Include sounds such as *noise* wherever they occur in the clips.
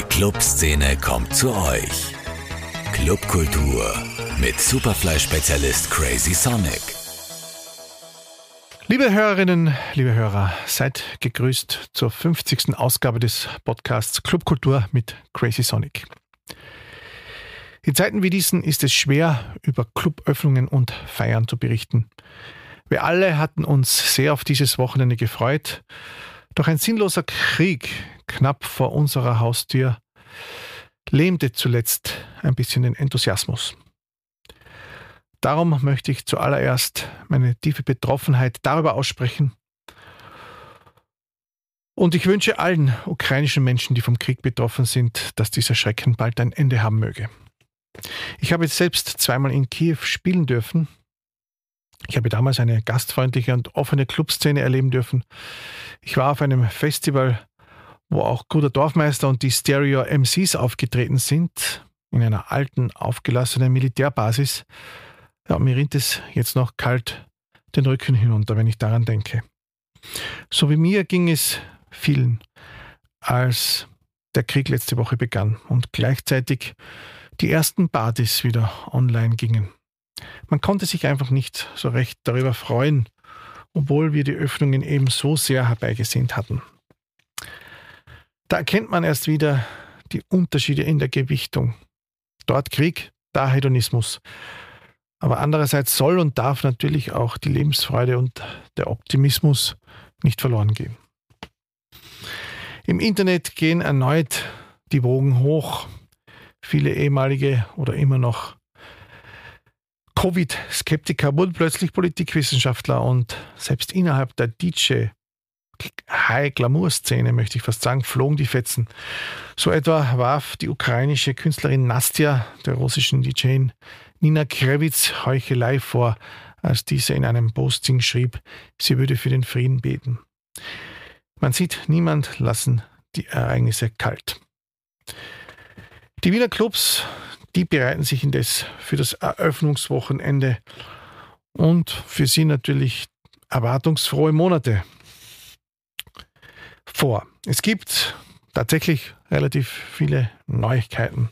Die Clubszene kommt zu euch. Clubkultur mit Superfly-Spezialist Crazy Sonic. Liebe Hörerinnen, liebe Hörer, seid gegrüßt zur 50. Ausgabe des Podcasts Clubkultur mit Crazy Sonic. In Zeiten wie diesen ist es schwer, über Cluböffnungen und Feiern zu berichten. Wir alle hatten uns sehr auf dieses Wochenende gefreut, doch ein sinnloser Krieg knapp vor unserer Haustür lähmte zuletzt ein bisschen den Enthusiasmus. Darum möchte ich zuallererst meine tiefe Betroffenheit darüber aussprechen. Und ich wünsche allen ukrainischen Menschen, die vom Krieg betroffen sind, dass dieser Schrecken bald ein Ende haben möge. Ich habe selbst zweimal in Kiew spielen dürfen. Ich habe damals eine gastfreundliche und offene Clubszene erleben dürfen. Ich war auf einem Festival, wo auch Guter Dorfmeister und die Stereo MCs aufgetreten sind, in einer alten, aufgelassenen Militärbasis. Ja, mir rinnt es jetzt noch kalt den Rücken hinunter, wenn ich daran denke. So wie mir ging es vielen, als der Krieg letzte Woche begann und gleichzeitig die ersten Partys wieder online gingen. Man konnte sich einfach nicht so recht darüber freuen, obwohl wir die Öffnungen eben so sehr herbeigesehnt hatten. Da erkennt man erst wieder die Unterschiede in der Gewichtung. Dort Krieg, da Hedonismus. Aber andererseits soll und darf natürlich auch die Lebensfreude und der Optimismus nicht verloren gehen. Im Internet gehen erneut die Wogen hoch. Viele ehemalige oder immer noch Covid-Skeptiker wurden plötzlich Politikwissenschaftler und selbst innerhalb der DJ High-Glamour-Szene, möchte ich fast sagen, flogen die Fetzen. So etwa warf die ukrainische Künstlerin Nastja der russischen DJ Nina Krevitz Heuchelei vor, als diese in einem Posting schrieb, sie würde für den Frieden beten. Man sieht, niemand lassen die Ereignisse kalt. Die Wiener Clubs die bereiten sich indes für das Eröffnungswochenende und für sie natürlich erwartungsfrohe Monate vor. Es gibt tatsächlich relativ viele Neuigkeiten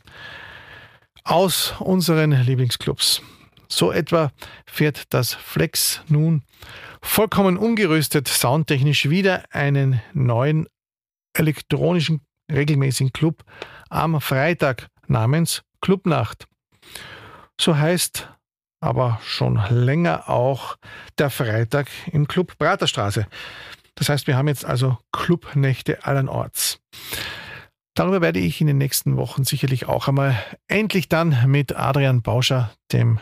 aus unseren Lieblingsclubs. So etwa fährt das Flex nun vollkommen umgerüstet soundtechnisch wieder einen neuen elektronischen regelmäßigen Club am Freitag namens Clubnacht. So heißt aber schon länger auch der Freitag im Club Praterstraße. Das heißt, wir haben jetzt also Clubnächte allenorts. Darüber werde ich in den nächsten Wochen sicherlich auch einmal endlich dann mit Adrian Bauscher, dem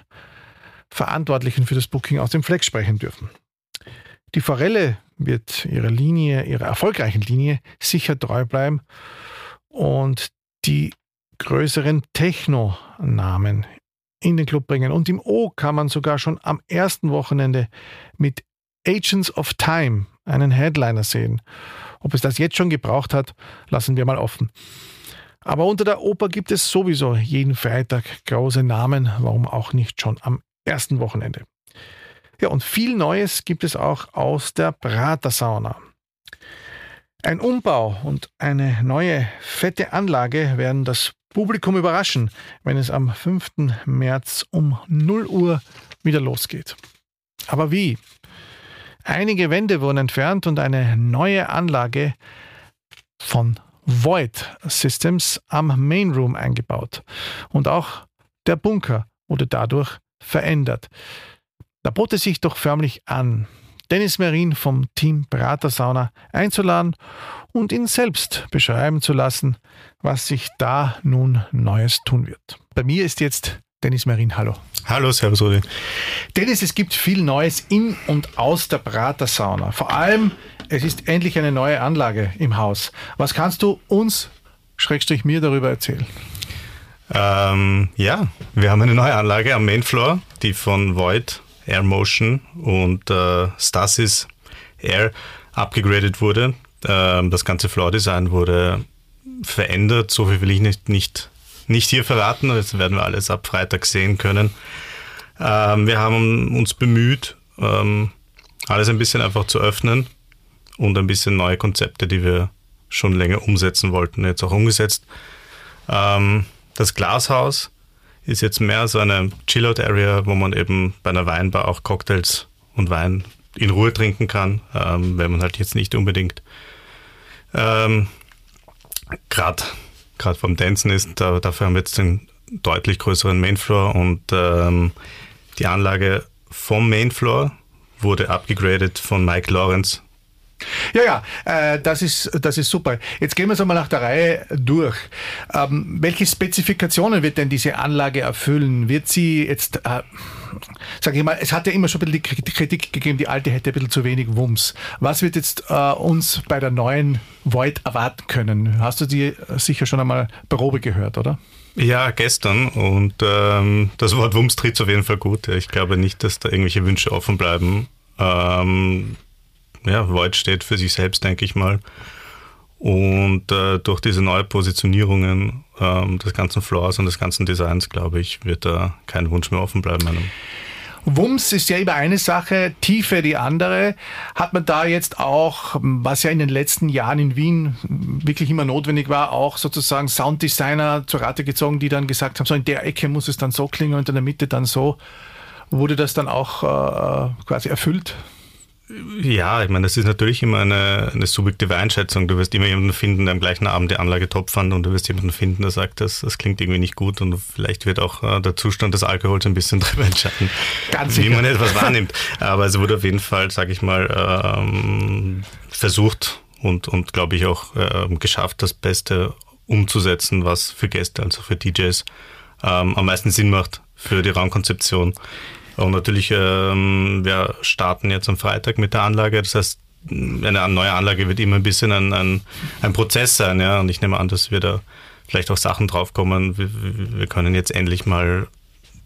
Verantwortlichen für das Booking aus dem Flex sprechen dürfen. Die Forelle wird ihrer Linie, ihrer erfolgreichen Linie sicher treu bleiben und die größeren Techno-Namen in den Club bringen. Und im O kann man sogar schon am ersten Wochenende mit Agents of Time einen Headliner sehen. Ob es das jetzt schon gebraucht hat, lassen wir mal offen. Aber unter der Oper gibt es sowieso jeden Freitag große Namen, warum auch nicht schon am ersten Wochenende. Ja, und viel Neues gibt es auch aus der Pratersauna. Ein Umbau und eine neue fette Anlage werden das Publikum überraschen, wenn es am 5. März um 0 Uhr wieder losgeht. Aber wie? Einige Wände wurden entfernt und eine neue Anlage von Void Systems am Main Room eingebaut. Und auch der Bunker wurde dadurch verändert. Da bot es sich doch förmlich an, Dennis Merin vom Team Berater Sauna einzuladen und ihn selbst beschreiben zu lassen, was sich da nun Neues tun wird. Bei mir ist jetzt Dennis Merin. Hallo. Hallo, Servus Rudi. Dennis, es gibt viel Neues in und aus der Prater Sauna. Vor allem, es ist endlich eine neue Anlage im Haus. Was kannst du uns, Schrägstrich mir, darüber erzählen? Ähm, ja, wir haben eine neue Anlage am Mainfloor, die von Void Air Motion und äh, Stasis Air abgegradet wurde. Ähm, das ganze Floor Design wurde verändert. So viel will ich nicht, nicht, nicht hier verraten. Das werden wir alles ab Freitag sehen können. Ähm, wir haben uns bemüht, ähm, alles ein bisschen einfach zu öffnen und ein bisschen neue Konzepte, die wir schon länger umsetzen wollten, jetzt auch umgesetzt. Ähm, das Glashaus ist jetzt mehr so eine Chillout-Area, wo man eben bei einer Weinbar auch Cocktails und Wein in Ruhe trinken kann, ähm, wenn man halt jetzt nicht unbedingt ähm, gerade vom Dancen ist. Da, dafür haben wir jetzt einen deutlich größeren Mainfloor und ähm, die Anlage vom Mainfloor wurde abgegradet von Mike Lawrence. Ja, ja, äh, das, ist, das ist super. Jetzt gehen wir es einmal nach der Reihe durch. Ähm, welche Spezifikationen wird denn diese Anlage erfüllen? Wird sie jetzt, äh, sage ich mal, es hat ja immer schon ein bisschen die Kritik gegeben, die alte hätte ein bisschen zu wenig Wumms. Was wird jetzt äh, uns bei der neuen Void erwarten können? Hast du die sicher schon einmal Probe gehört, oder? Ja, gestern. Und ähm, das Wort Wumms tritt auf jeden Fall gut. Ich glaube nicht, dass da irgendwelche Wünsche offen bleiben. Ähm, ja, Void steht für sich selbst, denke ich mal. Und äh, durch diese neue Positionierungen ähm, des ganzen Floors und des ganzen Designs, glaube ich, wird da kein Wunsch mehr offen bleiben. Einem. Wumms ist ja immer eine Sache, Tiefe die andere. Hat man da jetzt auch, was ja in den letzten Jahren in Wien wirklich immer notwendig war, auch sozusagen Sounddesigner zur Rate gezogen, die dann gesagt haben, so in der Ecke muss es dann so klingen und in der Mitte dann so. Wurde das dann auch äh, quasi erfüllt? Ja, ich meine, das ist natürlich immer eine, eine subjektive Einschätzung. Du wirst immer jemanden finden, der am gleichen Abend die Anlage top fand und du wirst jemanden finden, der sagt, das, das klingt irgendwie nicht gut und vielleicht wird auch äh, der Zustand des Alkohols ein bisschen *laughs* darüber entscheiden, Ganz wie man etwas *laughs* wahrnimmt. Aber es wurde auf jeden Fall, sage ich mal, ähm, versucht und, und glaube ich auch äh, geschafft, das Beste umzusetzen, was für Gäste, also für DJs, ähm, am meisten Sinn macht für die Raumkonzeption. Und natürlich, ähm, wir starten jetzt am Freitag mit der Anlage. Das heißt, eine neue Anlage wird immer ein bisschen ein, ein, ein Prozess sein. Ja? Und ich nehme an, dass wir da vielleicht auch Sachen draufkommen. Wir, wir können jetzt endlich mal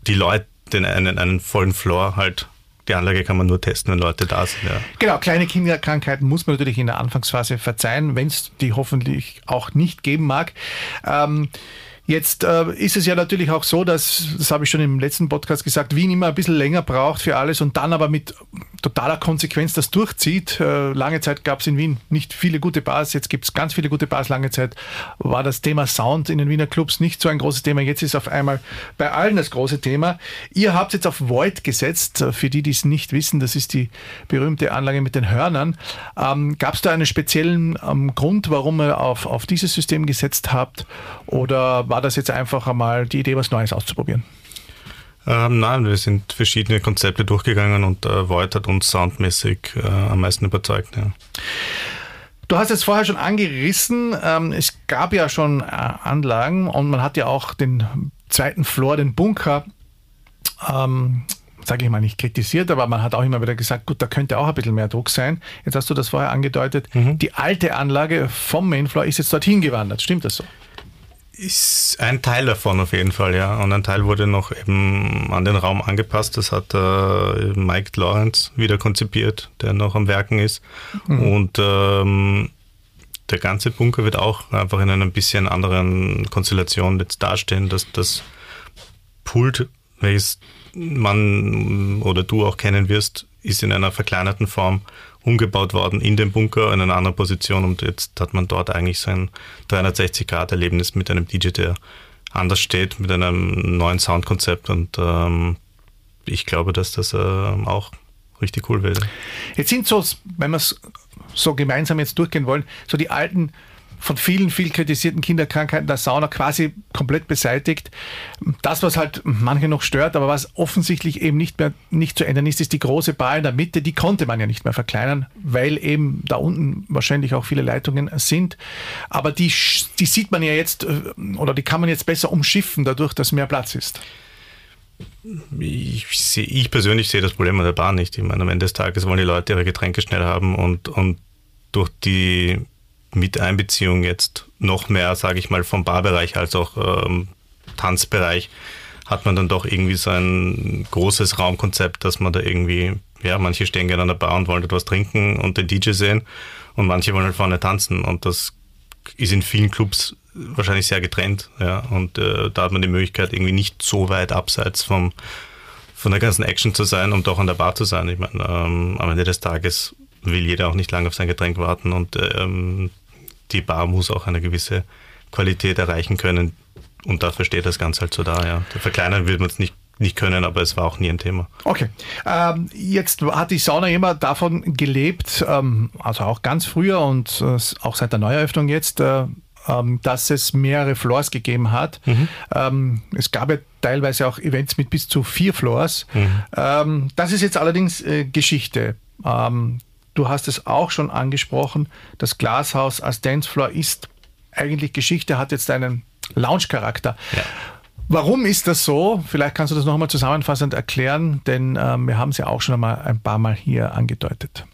die Leute, den, einen, einen vollen Floor halt die Anlage kann man nur testen, wenn Leute da sind. Ja. Genau, kleine Kinderkrankheiten muss man natürlich in der Anfangsphase verzeihen, wenn es die hoffentlich auch nicht geben mag. Ähm, Jetzt äh, ist es ja natürlich auch so, dass, das habe ich schon im letzten Podcast gesagt, Wien immer ein bisschen länger braucht für alles und dann aber mit totaler Konsequenz das durchzieht. Äh, lange Zeit gab es in Wien nicht viele gute Bars, jetzt gibt es ganz viele gute Bars. Lange Zeit war das Thema Sound in den Wiener Clubs nicht so ein großes Thema. Jetzt ist auf einmal bei allen das große Thema. Ihr habt jetzt auf Void gesetzt. Für die, die es nicht wissen, das ist die berühmte Anlage mit den Hörnern. Ähm, gab es da einen speziellen ähm, Grund, warum ihr auf, auf dieses System gesetzt habt? Oder war das jetzt einfach einmal die Idee, was Neues auszuprobieren? Ähm, nein, wir sind verschiedene Konzepte durchgegangen und äh, Void hat uns soundmäßig äh, am meisten überzeugt. Ja. Du hast es vorher schon angerissen. Ähm, es gab ja schon äh, Anlagen und man hat ja auch den zweiten Floor, den Bunker, ähm, sage ich mal nicht kritisiert, aber man hat auch immer wieder gesagt, gut, da könnte auch ein bisschen mehr Druck sein. Jetzt hast du das vorher angedeutet. Mhm. Die alte Anlage vom Mainfloor ist jetzt dorthin gewandert. Stimmt das so? Ist ein Teil davon auf jeden Fall, ja. Und ein Teil wurde noch eben an den Raum angepasst. Das hat äh, Mike Lawrence wieder konzipiert, der noch am Werken ist. Mhm. Und ähm, der ganze Bunker wird auch einfach in einer ein bisschen anderen Konstellation jetzt dastehen. dass das Pult, welches man oder du auch kennen wirst, ist in einer verkleinerten Form umgebaut worden in den Bunker in einer anderen Position und jetzt hat man dort eigentlich so ein 360-Grad-Erlebnis mit einem DJ, der anders steht, mit einem neuen Soundkonzept und ähm, ich glaube, dass das äh, auch richtig cool wird. Jetzt sind so, wenn wir es so gemeinsam jetzt durchgehen wollen, so die alten von vielen, viel kritisierten Kinderkrankheiten der Sauna quasi komplett beseitigt. Das, was halt manche noch stört, aber was offensichtlich eben nicht mehr nicht zu ändern ist, ist die große Bar in der Mitte. Die konnte man ja nicht mehr verkleinern, weil eben da unten wahrscheinlich auch viele Leitungen sind. Aber die, die sieht man ja jetzt äh, oder die kann man jetzt besser umschiffen, dadurch, dass mehr Platz ist. Ich, seh, ich persönlich sehe das Problem an der Bar nicht. Ich meine, am Ende des Tages wollen die Leute ihre Getränke schnell haben und, und durch die mit Einbeziehung jetzt noch mehr, sage ich mal, vom Barbereich als auch ähm, Tanzbereich, hat man dann doch irgendwie so ein großes Raumkonzept, dass man da irgendwie, ja, manche stehen gerne an der Bar und wollen etwas trinken und den DJ sehen und manche wollen halt vorne tanzen und das ist in vielen Clubs wahrscheinlich sehr getrennt, ja, und äh, da hat man die Möglichkeit, irgendwie nicht so weit abseits vom, von der ganzen Action zu sein, um doch an der Bar zu sein. Ich meine, ähm, am Ende des Tages will jeder auch nicht lange auf sein Getränk warten und ähm, die Bar muss auch eine gewisse Qualität erreichen können. Und dafür steht das Ganze halt so da, ja. Verkleinern wird man es nicht nicht können, aber es war auch nie ein Thema. Okay. Ähm, jetzt hat die Sauna immer davon gelebt, ähm, also auch ganz früher und äh, auch seit der Neueröffnung jetzt, äh, ähm, dass es mehrere Floors gegeben hat. Mhm. Ähm, es gab ja teilweise auch Events mit bis zu vier Floors. Mhm. Ähm, das ist jetzt allerdings äh, Geschichte. Du hast es auch schon angesprochen, das Glashaus als Dancefloor ist eigentlich Geschichte, hat jetzt einen Lounge-Charakter. Ja. Warum ist das so? Vielleicht kannst du das nochmal zusammenfassend erklären, denn ähm, wir haben es ja auch schon einmal ein paar Mal hier angedeutet.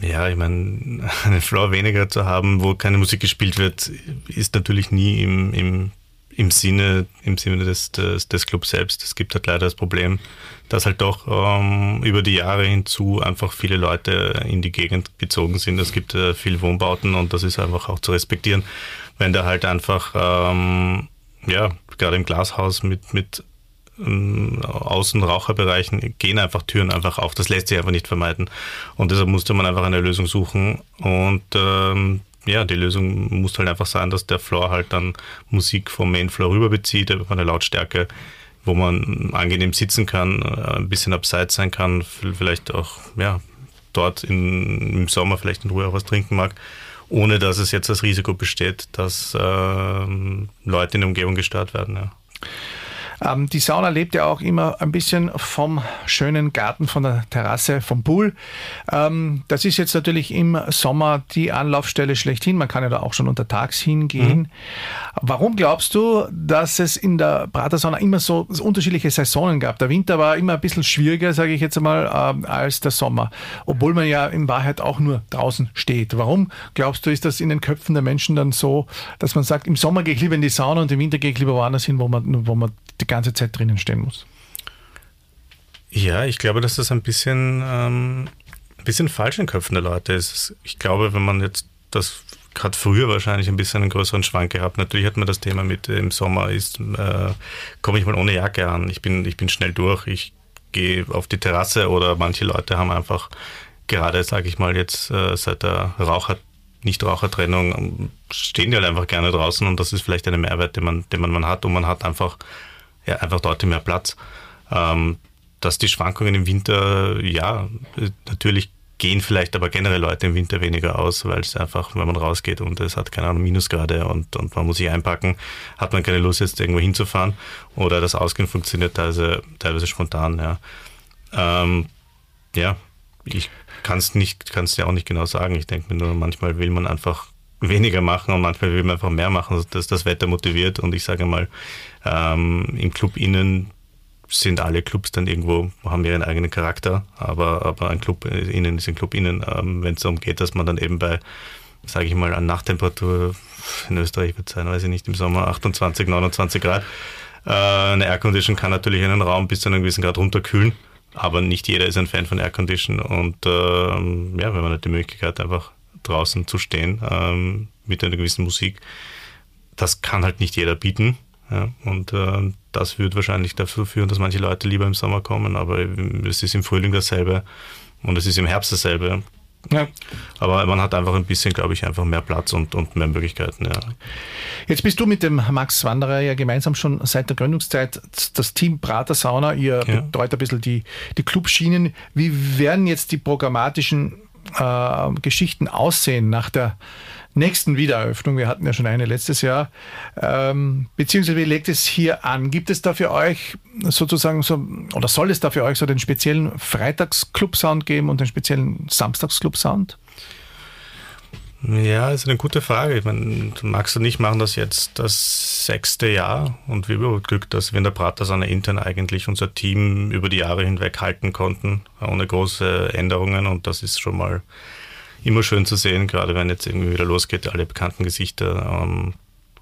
Ja, ich meine, *laughs* einen Floor weniger zu haben, wo keine Musik gespielt wird, ist natürlich nie im, im, im Sinne, im Sinne des, des, des Clubs selbst. Es gibt halt leider das Problem, dass halt doch ähm, über die Jahre hinzu einfach viele Leute in die Gegend gezogen sind. Es gibt äh, viele Wohnbauten und das ist einfach auch zu respektieren, wenn da halt einfach ähm, ja, gerade im Glashaus mit, mit ähm, Außenraucherbereichen gehen einfach Türen einfach auf. Das lässt sich einfach nicht vermeiden. Und deshalb musste man einfach eine Lösung suchen. Und ähm, ja, die Lösung muss halt einfach sein, dass der Floor halt dann Musik vom Main Floor rüber bezieht, eine Lautstärke, wo man angenehm sitzen kann, äh, ein bisschen abseits sein kann, vielleicht auch ja, dort in, im Sommer vielleicht in Ruhe auch was trinken mag ohne dass es jetzt das Risiko besteht, dass äh, Leute in der Umgebung gestört werden. Ja. Ähm, die Sauna lebt ja auch immer ein bisschen vom schönen Garten, von der Terrasse, vom Pool. Ähm, das ist jetzt natürlich im Sommer die Anlaufstelle schlechthin. Man kann ja da auch schon untertags hingehen. Mhm. Warum glaubst du, dass es in der Pratersauna immer so unterschiedliche Saisonen gab? Der Winter war immer ein bisschen schwieriger, sage ich jetzt einmal, äh, als der Sommer. Obwohl man ja in Wahrheit auch nur draußen steht. Warum glaubst du, ist das in den Köpfen der Menschen dann so, dass man sagt, im Sommer gehe ich lieber in die Sauna und im Winter gehe ich lieber woanders hin, wo man, wo man die ganze Zeit drinnen stehen muss. Ja, ich glaube, dass das ein bisschen, ähm, ein bisschen falsch in den Köpfen der Leute ist. Ich glaube, wenn man jetzt das gerade früher wahrscheinlich ein bisschen einen größeren Schwank gehabt. Natürlich hat man das Thema mit im Sommer ist, äh, komme ich mal ohne Jacke an. Ich bin, ich bin schnell durch. Ich gehe auf die Terrasse oder manche Leute haben einfach gerade, sage ich mal jetzt, äh, seit der Raucher Nichtrauchertrennung ähm, stehen die halt einfach gerne draußen und das ist vielleicht ein Mehrwert, den man, den man hat und man hat einfach ja, einfach deutlich mehr Platz. Ähm, dass die Schwankungen im Winter, ja, natürlich gehen vielleicht aber generell Leute im Winter weniger aus, weil es einfach, wenn man rausgeht und es hat keine Ahnung, Minusgrade und, und man muss sich einpacken, hat man keine Lust jetzt irgendwo hinzufahren oder das Ausgehen funktioniert teilweise, teilweise spontan, ja. Ähm, ja, ich kann es nicht, ja auch nicht genau sagen. Ich denke mir nur, manchmal will man einfach weniger machen und manchmal will man einfach mehr machen, dass das Wetter motiviert. Und ich sage mal, ähm, im Club innen sind alle Clubs dann irgendwo, haben ihren eigenen Charakter, aber, aber ein Club innen ist ein Club innen. Ähm, Wenn es darum geht, dass man dann eben bei, sage ich mal, an Nachttemperatur, in Österreich wird es sein, weiß ich nicht, im Sommer 28, 29 Grad, äh, eine Aircondition kann natürlich einen Raum bis zu einem gewissen Grad runterkühlen, aber nicht jeder ist ein Fan von Aircondition und äh, ja, wenn man hat die Möglichkeit einfach draußen zu stehen ähm, mit einer gewissen Musik. Das kann halt nicht jeder bieten. Ja, und äh, das wird wahrscheinlich dafür führen, dass manche Leute lieber im Sommer kommen, aber es ist im Frühling dasselbe und es ist im Herbst dasselbe. Ja. Aber man hat einfach ein bisschen, glaube ich, einfach mehr Platz und, und mehr Möglichkeiten. Ja. Jetzt bist du mit dem Max Wanderer ja gemeinsam schon seit der Gründungszeit das Team Prater Sauna. Ihr ja. betreut ein bisschen die, die Clubschienen. Wie werden jetzt die programmatischen äh, Geschichten aussehen nach der nächsten Wiedereröffnung? Wir hatten ja schon eine letztes Jahr. Ähm, beziehungsweise wie legt es hier an? Gibt es da für euch sozusagen so, oder soll es da für euch so den speziellen Freitags-Club-Sound geben und den speziellen Samstags-Club-Sound? Ja, ist eine gute Frage. Ich meine, Max und ich machen das jetzt das sechste Jahr und wir haben Glück, dass wir in der Pratersauna intern eigentlich unser Team über die Jahre hinweg halten konnten, ohne große Änderungen und das ist schon mal immer schön zu sehen, gerade wenn jetzt irgendwie wieder losgeht, alle bekannten Gesichter. Ähm,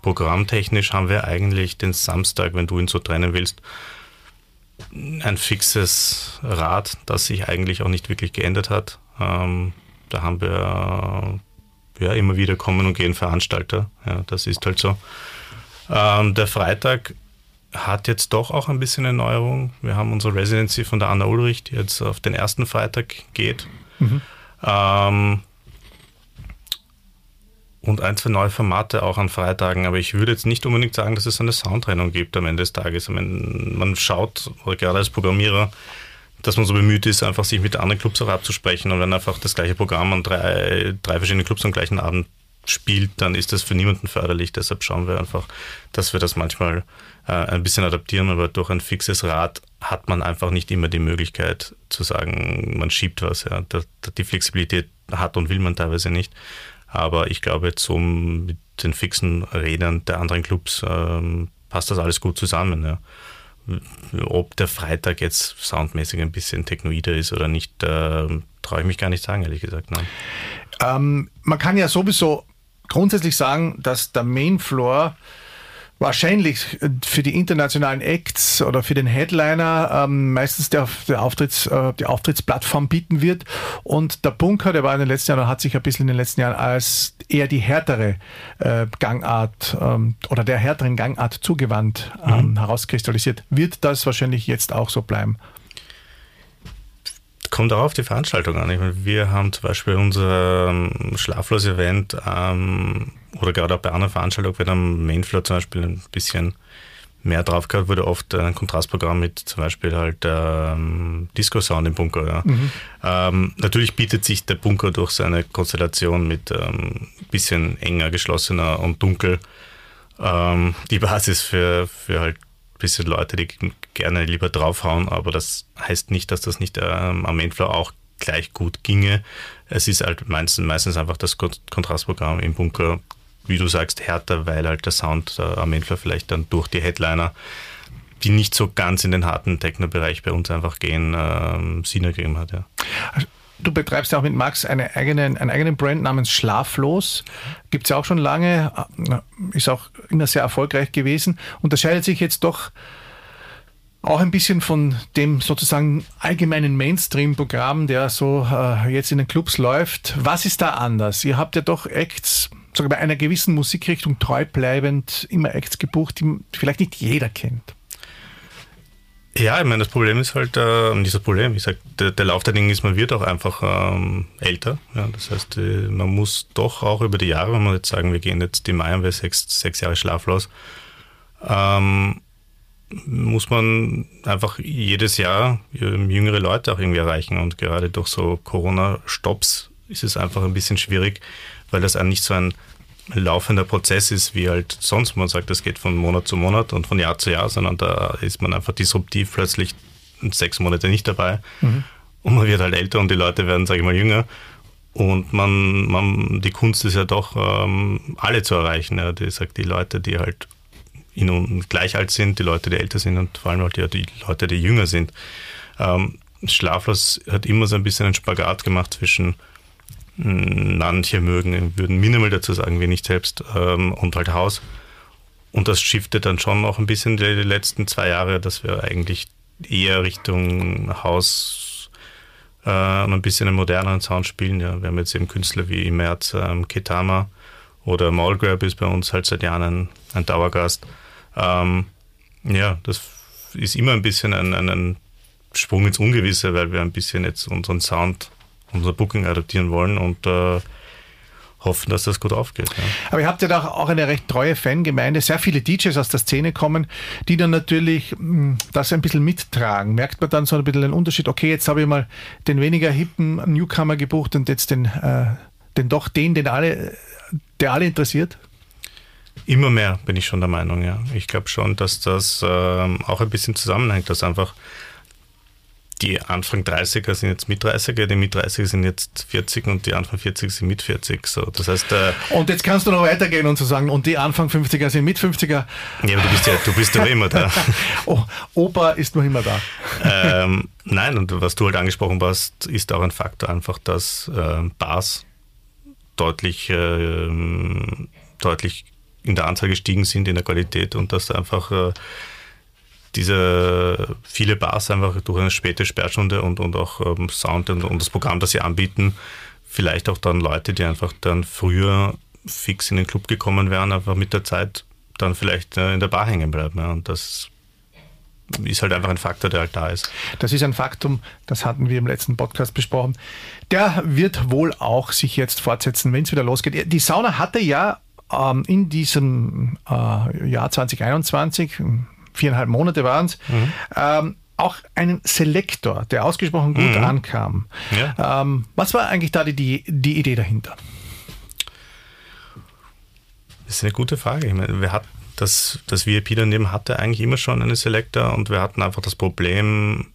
programmtechnisch haben wir eigentlich den Samstag, wenn du ihn so trennen willst, ein fixes Rad, das sich eigentlich auch nicht wirklich geändert hat. Ähm, da haben wir ja, immer wieder kommen und gehen Veranstalter. Ja, das ist halt so. Ähm, der Freitag hat jetzt doch auch ein bisschen Erneuerung. Wir haben unsere Residency von der Anna Ulrich, die jetzt auf den ersten Freitag geht. Mhm. Ähm, und ein, zwei neue Formate auch an Freitagen, aber ich würde jetzt nicht unbedingt sagen, dass es eine Soundtrennung gibt am Ende des Tages. Meine, man schaut, oder gerade als Programmierer, dass man so bemüht ist, einfach sich mit anderen Clubs auch abzusprechen und wenn einfach das gleiche Programm an drei, drei verschiedenen Clubs am gleichen Abend spielt, dann ist das für niemanden förderlich. Deshalb schauen wir einfach, dass wir das manchmal äh, ein bisschen adaptieren, aber durch ein fixes Rad hat man einfach nicht immer die Möglichkeit zu sagen, man schiebt was. Ja. Die Flexibilität hat und will man teilweise nicht. Aber ich glaube, so mit den fixen Rädern der anderen Clubs ähm, passt das alles gut zusammen. Ja. Ob der Freitag jetzt soundmäßig ein bisschen technoider ist oder nicht, äh, traue ich mich gar nicht sagen, ehrlich gesagt. Ähm, man kann ja sowieso grundsätzlich sagen, dass der Mainfloor wahrscheinlich für die internationalen Acts oder für den Headliner ähm, meistens der, der Auftritts, äh, die Auftrittsplattform bieten wird. Und der Bunker, der war in den letzten Jahren, hat sich ein bisschen in den letzten Jahren als eher die härtere äh, Gangart ähm, oder der härteren Gangart zugewandt ähm, mhm. herauskristallisiert. Wird das wahrscheinlich jetzt auch so bleiben? Kommt auch auf die Veranstaltung an. Ich meine, wir haben zum Beispiel unser Schlaflos-Event ähm, oder gerade auch bei anderen Veranstaltungen, wenn am Mainfloor zum Beispiel ein bisschen mehr drauf gehabt wurde, oft ein Kontrastprogramm mit zum Beispiel halt ähm, Disco-Sound im Bunker. Ja. Mhm. Ähm, natürlich bietet sich der Bunker durch seine Konstellation mit ähm, bisschen enger, geschlossener und dunkel ähm, die Basis für, für halt bisschen Leute, die gerne lieber draufhauen, aber das heißt nicht, dass das nicht ähm, am Mainfloor auch gleich gut ginge. Es ist halt meistens, meistens einfach das Kontrastprogramm im Bunker, wie du sagst, härter, weil halt der Sound äh, am Mainfloor vielleicht dann durch die Headliner, die nicht so ganz in den harten Techno-Bereich bei uns einfach gehen, ähm, Sinn ergeben hat. Ja. Also Du betreibst ja auch mit Max eine eigene, einen eigenen Brand namens Schlaflos. Gibt es ja auch schon lange, äh, ist auch immer sehr erfolgreich gewesen. Unterscheidet sich jetzt doch auch ein bisschen von dem sozusagen allgemeinen Mainstream-Programm, der so äh, jetzt in den Clubs läuft. Was ist da anders? Ihr habt ja doch Acts, sogar bei einer gewissen Musikrichtung treu bleibend, immer Acts gebucht, die vielleicht nicht jeder kennt. Ja, ich meine, das Problem ist halt, äh, nicht das Problem, ich sag, der, der Lauf der Dinge ist, man wird auch einfach ähm, älter. Ja, das heißt, äh, man muss doch auch über die Jahre, wenn wir jetzt sagen, wir gehen jetzt im Mai haben wir sechs, sechs Jahre schlaflos, ähm, muss man einfach jedes Jahr ähm, jüngere Leute auch irgendwie erreichen. Und gerade durch so Corona-Stops ist es einfach ein bisschen schwierig, weil das nicht so ein laufender Prozess ist, wie halt sonst. Man sagt, das geht von Monat zu Monat und von Jahr zu Jahr, sondern da ist man einfach disruptiv plötzlich sechs Monate nicht dabei. Mhm. Und man wird halt älter und die Leute werden, sage ich mal, jünger. Und man, man, die Kunst ist ja doch, ähm, alle zu erreichen. Ja. Die sagt die Leute, die halt in gleich alt sind, die Leute, die älter sind und vor allem halt ja, die Leute, die jünger sind. Ähm, Schlaflos hat immer so ein bisschen einen Spagat gemacht zwischen manche mögen, würden minimal dazu sagen, nicht selbst, ähm, und halt Haus. Und das shiftet dann schon noch ein bisschen die, letzten zwei Jahre, dass wir eigentlich eher Richtung Haus äh, und ein bisschen einen moderneren Sound spielen. Ja. Wir haben jetzt eben Künstler wie im März ähm, Ketama oder Mallgrab ist bei uns halt seit Jahren ein, ein Dauergast. Ähm, ja, das ist immer ein bisschen ein, ein Sprung ins Ungewisse, weil wir ein bisschen jetzt unseren Sound unser Booking adaptieren wollen und äh, hoffen, dass das gut aufgeht. Ja. Aber ihr habt ja doch auch eine recht treue Fangemeinde, sehr viele DJs aus der Szene kommen, die dann natürlich mh, hm, das ein bisschen mittragen. Merkt man dann so ein bisschen den Unterschied, okay, jetzt habe ich mal den weniger hippen Newcomer gebucht und jetzt den, äh, den doch den, den alle, der alle interessiert? Immer mehr bin ich schon der Meinung, ja. Ich glaube schon, dass das äh, auch ein bisschen zusammenhängt, dass einfach die Anfang 30er sind jetzt mit 30er, die mit 30er sind jetzt 40 und die Anfang 40er sind mit 40. So, das heißt, äh, und jetzt kannst du noch weitergehen und zu so sagen, und die Anfang 50er sind mit 50er. Ja, aber du bist ja, du bist ja immer da. *laughs* oh, Opa ist noch immer da. ähm, nein, und was du halt angesprochen hast, ist auch ein Faktor einfach, dass äh, Bars deutlich, äh, deutlich in der Anzahl gestiegen sind, in der Qualität und dass einfach äh, diese viele Bars einfach durch eine späte Sperrstunde und, und auch ähm, Sound und, und das Programm, das sie anbieten, vielleicht auch dann Leute, die einfach dann früher fix in den Club gekommen wären, einfach mit der Zeit dann vielleicht äh, in der Bar hängen bleiben. Ja. Und das ist halt einfach ein Faktor, der halt da ist. Das ist ein Faktum, das hatten wir im letzten Podcast besprochen. Der wird wohl auch sich jetzt fortsetzen, wenn es wieder losgeht. Die Sauna hatte ja ähm, in diesem äh, Jahr 2021, viereinhalb Monate waren es, mhm. ähm, auch einen Selektor, der ausgesprochen gut mhm. ankam. Ja. Ähm, was war eigentlich da die, die Idee dahinter? Das ist eine gute Frage. Ich meine, wir hatten das, das VIP daneben hatte eigentlich immer schon einen Selector und wir hatten einfach das Problem,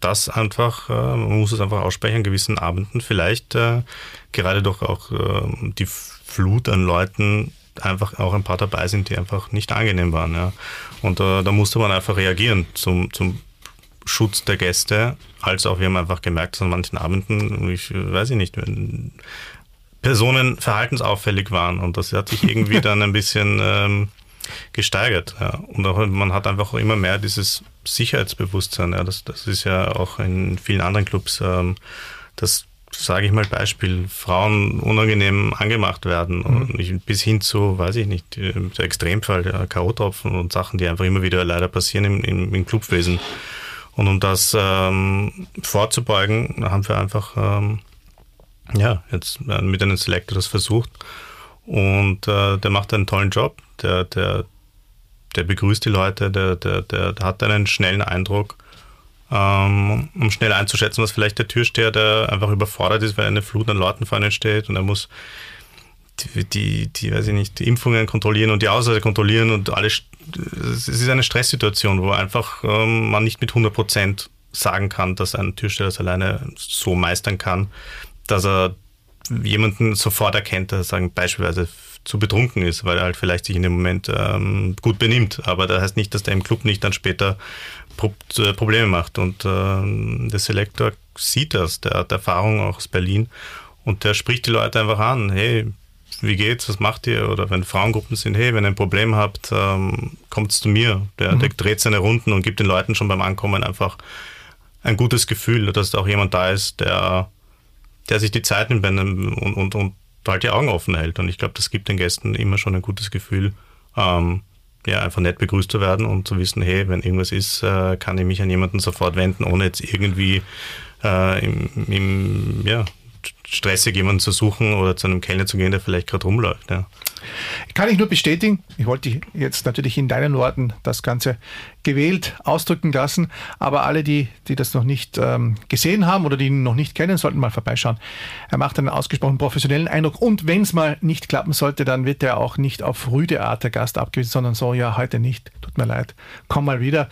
dass einfach, äh, man muss es einfach aussprechen, an gewissen Abenden vielleicht äh, gerade durch auch äh, die Flut an Leuten einfach auch ein paar dabei sind, die einfach nicht angenehm waren. Ja. Und äh, da musste man einfach reagieren zum, zum Schutz der Gäste, als auch wir haben einfach gemerkt, dass an manchen Abenden, ich weiß ich nicht, Personen verhaltensauffällig waren und das hat sich irgendwie *laughs* dann ein bisschen ähm, gesteigert. Ja. Und auch, man hat einfach immer mehr dieses Sicherheitsbewusstsein. Ja. Das, das ist ja auch in vielen anderen Clubs, ähm, das sage ich mal Beispiel, Frauen unangenehm angemacht werden mhm. bis hin zu, weiß ich nicht, der Extremfall, der K.O.-Tropfen und Sachen, die einfach immer wieder leider passieren im, im, im Clubwesen. Und um das ähm, vorzubeugen, haben wir einfach ähm, ja, jetzt äh, mit einem Selector das versucht. Und äh, der macht einen tollen Job der, der, der begrüßt die Leute, der, der, der, hat einen schnellen Eindruck, ähm, um schnell einzuschätzen, was vielleicht der Türsteher, der einfach überfordert ist, weil eine Flut an Leuten vor ihnen steht und er muss die, die, die, weiß ich nicht, die Impfungen kontrollieren und die Ausreise kontrollieren und alles. Es ist eine Stresssituation, wo einfach ähm, man nicht mit 100 Prozent sagen kann, dass ein Türsteher das alleine so meistern kann, dass er jemanden sofort erkennt, dass er sagen, beispielsweise zu betrunken ist, weil er halt vielleicht sich in dem Moment ähm, gut benimmt. Aber das heißt nicht, dass der im Club nicht dann später Pro äh, Probleme macht. Und äh, der Selektor sieht das, der hat Erfahrung auch aus Berlin und der spricht die Leute einfach an. Hey, wie geht's, was macht ihr? Oder wenn Frauengruppen sind, hey, wenn ihr ein Problem habt, ähm, kommt zu mir. Der, mhm. der dreht seine Runden und gibt den Leuten schon beim Ankommen einfach ein gutes Gefühl, dass da auch jemand da ist, der, der sich die Zeit nimmt und, und, und halt die Augen offen hält. Und ich glaube, das gibt den Gästen immer schon ein gutes Gefühl, ähm, ja, einfach nett begrüßt zu werden und zu wissen, hey, wenn irgendwas ist, äh, kann ich mich an jemanden sofort wenden, ohne jetzt irgendwie äh, im, im, ja, stressig jemanden zu suchen oder zu einem Kellner zu gehen, der vielleicht gerade rumläuft. Ja. Kann ich nur bestätigen. Ich wollte jetzt natürlich in deinen Worten das Ganze gewählt ausdrücken lassen, aber alle, die, die das noch nicht ähm, gesehen haben oder die ihn noch nicht kennen, sollten mal vorbeischauen. Er macht einen ausgesprochen professionellen Eindruck und wenn es mal nicht klappen sollte, dann wird er auch nicht auf rüde Art der Gast abgewiesen, sondern so, ja, heute nicht, tut mir leid, komm mal wieder.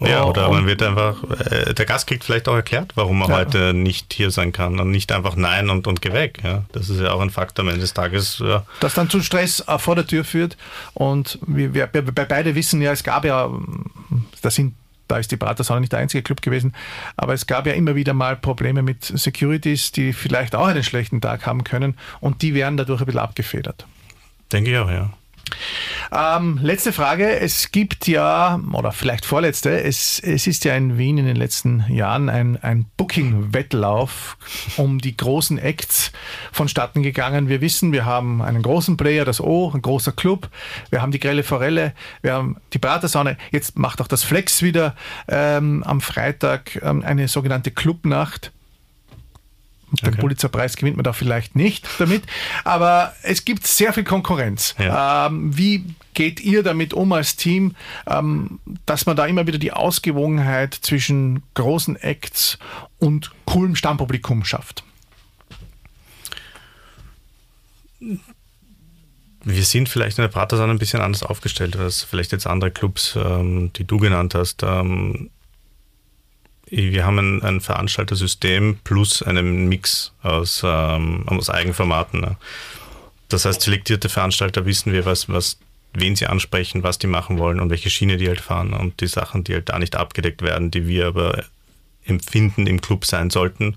Ja, oder man wird einfach, äh, der Gast kriegt vielleicht auch erklärt, warum er ja. heute nicht hier sein kann und nicht einfach nein und, und geh weg. Ja. Das ist ja auch ein Faktor am Ende des Tages. Ja. Das dann zu Stress vor der Tür führt und wir, wir, wir beide wissen ja, es gab ja, da sind da ist die Pratersauna nicht der einzige Club gewesen, aber es gab ja immer wieder mal Probleme mit Securities, die vielleicht auch einen schlechten Tag haben können und die werden dadurch ein bisschen abgefedert. Denke ich auch, ja. Ähm, letzte Frage. Es gibt ja, oder vielleicht vorletzte, es, es ist ja in Wien in den letzten Jahren ein, ein Booking-Wettlauf um die großen Acts vonstatten gegangen. Wir wissen, wir haben einen großen Player, das O, ein großer Club. Wir haben die Grelle Forelle, wir haben die Pratersaune. Jetzt macht auch das Flex wieder ähm, am Freitag ähm, eine sogenannte Clubnacht. Den okay. Pulitzerpreis gewinnt man da vielleicht nicht damit, aber es gibt sehr viel Konkurrenz. Ja. Ähm, wie geht ihr damit um als Team, ähm, dass man da immer wieder die Ausgewogenheit zwischen großen Acts und coolem Stammpublikum schafft? Wir sind vielleicht in der Pratersaal ein bisschen anders aufgestellt als vielleicht jetzt andere Clubs, ähm, die du genannt hast. Ähm, wir haben ein, ein Veranstaltersystem plus einen Mix aus, ähm, aus Eigenformaten. Ne? Das heißt, selektierte Veranstalter wissen wir, was, was, wen sie ansprechen, was die machen wollen und welche Schiene die halt fahren und die Sachen, die halt da nicht abgedeckt werden, die wir aber empfinden im Club sein sollten,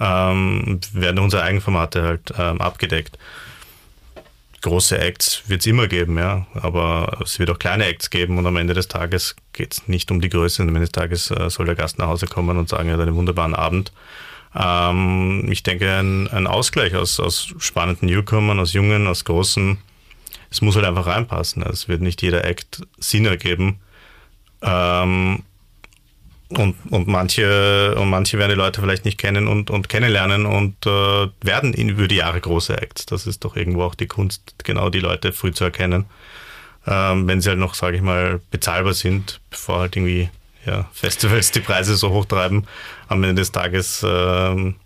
ähm, werden unsere Eigenformate halt ähm, abgedeckt große Acts wird es immer geben, ja, aber es wird auch kleine Acts geben und am Ende des Tages geht es nicht um die Größe. Am Ende des Tages äh, soll der Gast nach Hause kommen und sagen, er hat einen wunderbaren Abend. Ähm, ich denke, ein, ein Ausgleich aus, aus spannenden Newcomern, aus Jungen, aus Großen, es muss halt einfach reinpassen. Es wird nicht jeder Act Sinn ergeben. Ähm, und, und, manche, und manche werden die Leute vielleicht nicht kennen und, und kennenlernen und äh, werden in, über die Jahre große Acts. Das ist doch irgendwo auch die Kunst, genau die Leute früh zu erkennen. Ähm, wenn sie halt noch, sage ich mal, bezahlbar sind, bevor halt irgendwie ja, Festivals die Preise so hochtreiben. Am Ende des Tages ähm,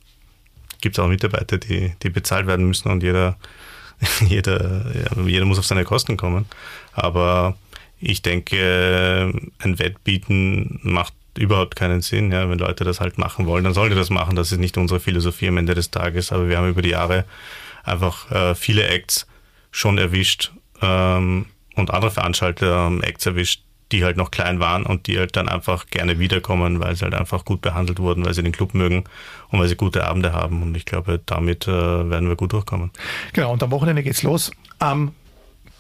gibt es auch Mitarbeiter, die, die bezahlt werden müssen und jeder, *laughs* jeder, ja, jeder muss auf seine Kosten kommen. Aber ich denke, ein Wettbieten macht überhaupt keinen Sinn. Ja. Wenn Leute das halt machen wollen, dann sollen die das machen. Das ist nicht unsere Philosophie am Ende des Tages. Aber wir haben über die Jahre einfach äh, viele Acts schon erwischt ähm, und andere Veranstalter ähm, Acts erwischt, die halt noch klein waren und die halt dann einfach gerne wiederkommen, weil sie halt einfach gut behandelt wurden, weil sie den Club mögen und weil sie gute Abende haben. Und ich glaube, damit äh, werden wir gut durchkommen. Genau, und am Wochenende geht's los. Am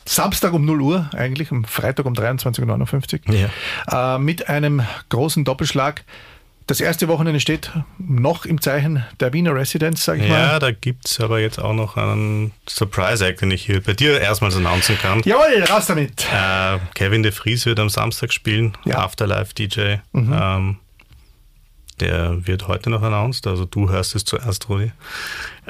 Samstag um 0 Uhr, eigentlich am Freitag um 23.59 Uhr, ja. äh, mit einem großen Doppelschlag. Das erste Wochenende steht noch im Zeichen der Wiener Residents, sage ich ja, mal. Ja, da gibt es aber jetzt auch noch einen Surprise-Act, den ich hier bei dir erstmals announcen kann. Jawohl, raus damit! Äh, Kevin de Vries wird am Samstag spielen, ja. Afterlife-DJ. Mhm. Ähm, der wird heute noch announced, also du hörst es zuerst, Rudi.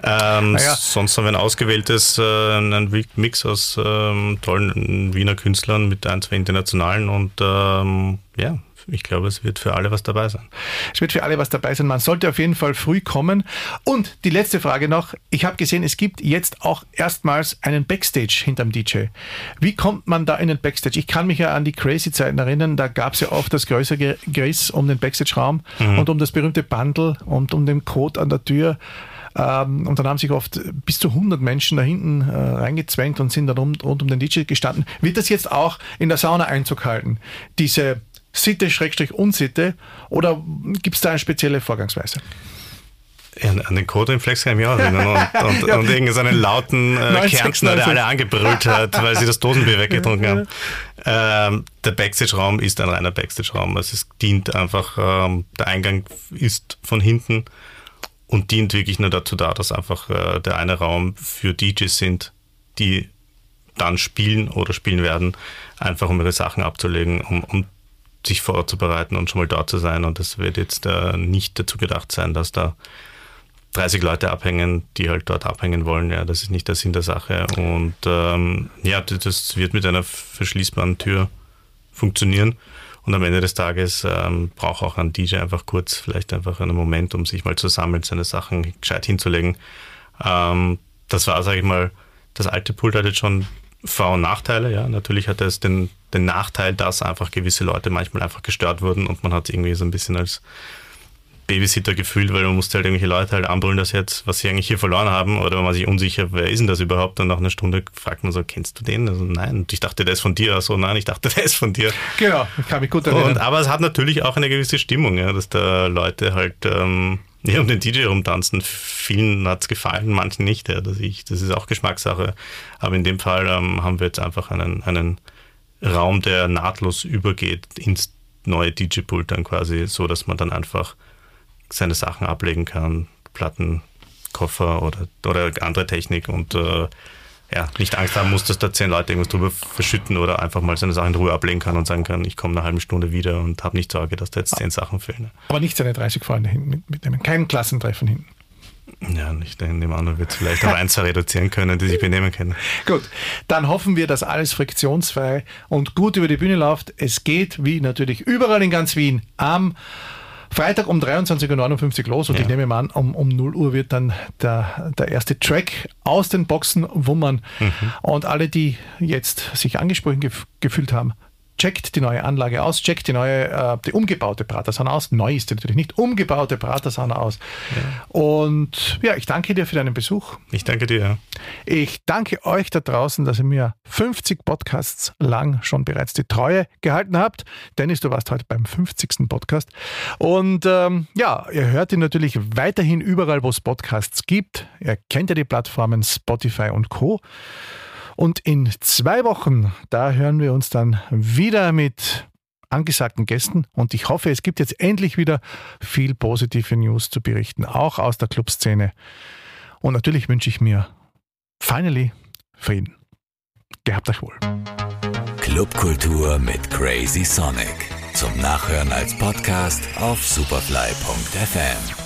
Ähm, ja. Sonst haben wir ein ausgewähltes, äh, einen Mix aus ähm, tollen Wiener Künstlern mit ein, zwei internationalen und ähm, ja, ich glaube, es wird für alle was dabei sein. Es wird für alle was dabei sein. Man sollte auf jeden Fall früh kommen. Und die letzte Frage noch. Ich habe gesehen, es gibt jetzt auch erstmals einen Backstage hinterm DJ. Wie kommt man da in den Backstage? Ich kann mich ja an die Crazy-Zeiten erinnern. Da gab es ja oft das größere Geriss um den Backstage-Raum mhm. und um das berühmte Bundle und um den Code an der Tür. Ähm, und dann haben sich oft bis zu 100 Menschen da hinten äh, reingezwängt und sind dann rund, rund um den DJ gestanden. Wird das jetzt auch in der Sauna Einzug halten? Diese Sitte, Schrägstrich, Unsitte? Oder gibt es da eine spezielle Vorgangsweise? an den Code-Inflex kann ich mich auch erinnern und, *laughs* und, ja. und irgendeinen lauten äh, *laughs* Kärntner, der alle angebrüllt hat, weil sie das Dosenbier weggetrunken haben. Ähm, der Backstage-Raum ist ein reiner Backstage-Raum. Also es dient einfach, ähm, der Eingang ist von hinten und dient wirklich nur dazu da, dass einfach äh, der eine Raum für DJs sind, die dann spielen oder spielen werden, einfach um ihre Sachen abzulegen, um, um sich vorzubereiten und schon mal dort zu sein. Und es wird jetzt äh, nicht dazu gedacht sein, dass da 30 Leute abhängen, die halt dort abhängen wollen. Ja, das ist nicht der Sinn der Sache. Und ähm, ja, das wird mit einer verschließbaren Tür funktionieren. Und am Ende des Tages ähm, braucht auch ein DJ einfach kurz, vielleicht einfach einen Moment, um sich mal zu sammeln, seine Sachen gescheit hinzulegen. Ähm, das war, sage ich mal, das alte Pult hat jetzt schon vor- und Nachteile. Ja, natürlich hat es den, den Nachteil, dass einfach gewisse Leute manchmal einfach gestört wurden und man hat irgendwie so ein bisschen als Babysitter gefühlt, weil man musste halt irgendwelche Leute halt anbrüllen, dass jetzt, was sie eigentlich hier verloren haben, oder man sich unsicher, wer ist denn das überhaupt? Und nach einer Stunde fragt man so, kennst du den? Also nein, und ich dachte, der ist von dir. Also nein, ich dachte, *laughs* der ist von dir. Genau, ich kann mich gut erinnern. Und, aber es hat natürlich auch eine gewisse Stimmung, ja, dass da Leute halt ähm, *laughs* ja, um den DJ rumtanzen. Vielen hat es gefallen, manchen nicht. Ja, das, ich, das ist auch Geschmackssache. Aber in dem Fall ähm, haben wir jetzt einfach einen, einen Raum, der nahtlos übergeht ins neue DJ-Pult dann quasi, so dass man dann einfach seine Sachen ablegen kann, Platten, Koffer oder, oder andere Technik und äh, ja, nicht Angst haben muss, dass da zehn Leute irgendwas drüber verschütten oder einfach mal seine Sachen in Ruhe ablegen kann und sagen kann, ich komme eine halbe Stunde wieder und habe nicht Sorge, dass da jetzt zehn Sachen fehlen. Aber nicht seine 30 Freunde hinten mitnehmen, kein Klassentreffen hinten. Ja, nicht in dem anderen wird es vielleicht auf eins reduzieren können, die sich benehmen können. *laughs* Gut, dann hoffen wir, dass alles friktionsfrei und gut über die Bühne läuft. Es geht, wie natürlich überall in ganz Wien, am Freitag um 23.59 Uhr los und ja. ich nehme mal an, um, um 0 Uhr wird dann der, der erste Track aus den Boxen wummern. Mhm. Und alle, die jetzt sich angesprochen gef gefühlt haben, checkt die neue Anlage aus, checkt die neue, äh, die umgebaute Pratersauna aus. Neu ist die natürlich nicht, umgebaute Pratersauna aus. Ja. Und ja, ich danke dir für deinen Besuch. Ich danke dir. Ich danke euch da draußen, dass ihr mir 50 Podcasts lang schon bereits die Treue gehalten habt. Dennis, du warst heute beim 50. Podcast. Und ähm, ja, ihr hört ihn natürlich weiterhin überall, wo es Podcasts gibt. Ihr kennt ja die Plattformen Spotify und Co. Und in zwei Wochen, da hören wir uns dann wieder mit angesagten Gästen und ich hoffe, es gibt jetzt endlich wieder viel positive News zu berichten, auch aus der Clubszene. Und natürlich wünsche ich mir finally Frieden. Gehabt euch wohl. Clubkultur mit Crazy Sonic. zum Nachhören als Podcast auf superfly.fm.